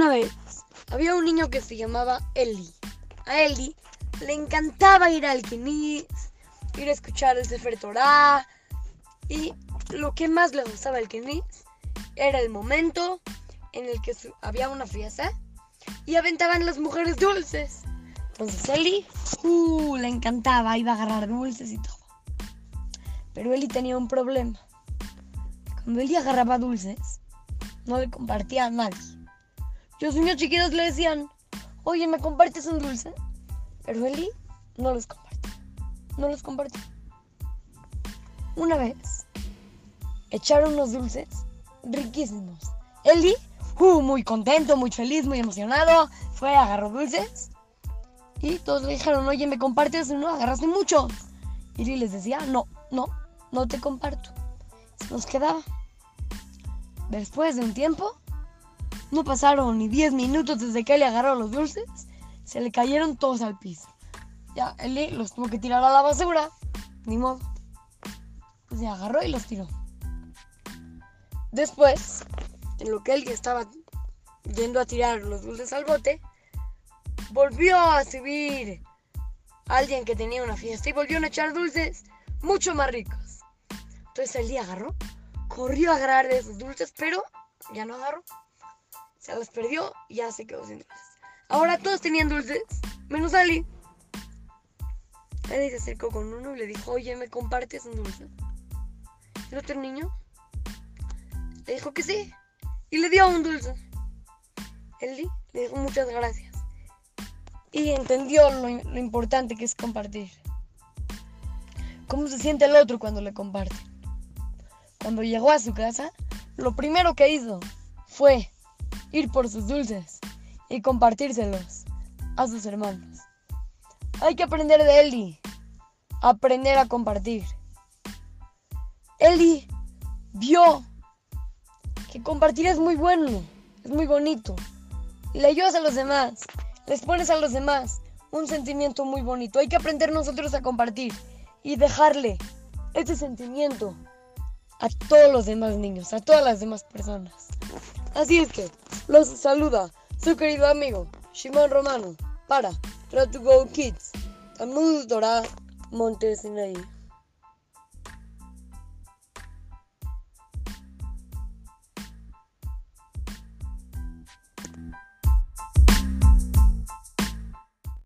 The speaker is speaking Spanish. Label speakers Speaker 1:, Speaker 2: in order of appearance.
Speaker 1: Una vez había un niño que se llamaba Eli. A Eli le encantaba ir al Kinis, ir a escuchar el Sefer Torah y lo que más le gustaba al Kinis era el momento en el que había una fiesta y aventaban las mujeres dulces. Entonces Eli, uh, le encantaba, iba a agarrar dulces y todo. Pero Eli tenía un problema. Cuando Eli agarraba dulces, no le compartía a nadie. Los niños chiquitos le decían, oye, ¿me compartes un dulce? Pero Eli no los compartía. No los compartía. Una vez, echaron unos dulces riquísimos. Eli, uh, muy contento, muy feliz, muy emocionado, fue, agarró dulces. Y todos le dijeron, oye, ¿me compartes uno? Agarraste mucho. Y Eli les decía, no, no, no te comparto. Se nos quedaba. Después de un tiempo, no pasaron ni 10 minutos desde que Eli agarró los dulces, se le cayeron todos al piso. Ya, Eli los tuvo que tirar a la basura, ni modo. Pues se agarró y los tiró. Después, en lo que Eli estaba yendo a tirar los dulces al bote, volvió a subir alguien que tenía una fiesta y volvió a echar dulces mucho más ricos. Entonces Eli agarró, corrió a agarrar de esos dulces, pero ya no agarró los perdió y ya se quedó sin dulces. Ahora todos tenían dulces, menos Ali. Ali se acercó con uno y le dijo, oye, ¿me compartes un dulce? El otro niño le dijo que sí y le dio un dulce. Eli le dijo muchas gracias y entendió lo, lo importante que es compartir. ¿Cómo se siente el otro cuando le comparte? Cuando llegó a su casa, lo primero que hizo fue ir por sus dulces y compartírselos a sus hermanos. Hay que aprender de Eli, aprender a compartir. Eli vio que compartir es muy bueno, es muy bonito. Le ayudas a los demás, les pones a los demás un sentimiento muy bonito. Hay que aprender nosotros a compartir y dejarle este sentimiento a todos los demás niños, a todas las demás personas. Así es que los saluda su querido amigo Shimon Romano para Try to Go Kids, Talmud Torah Montesinaí.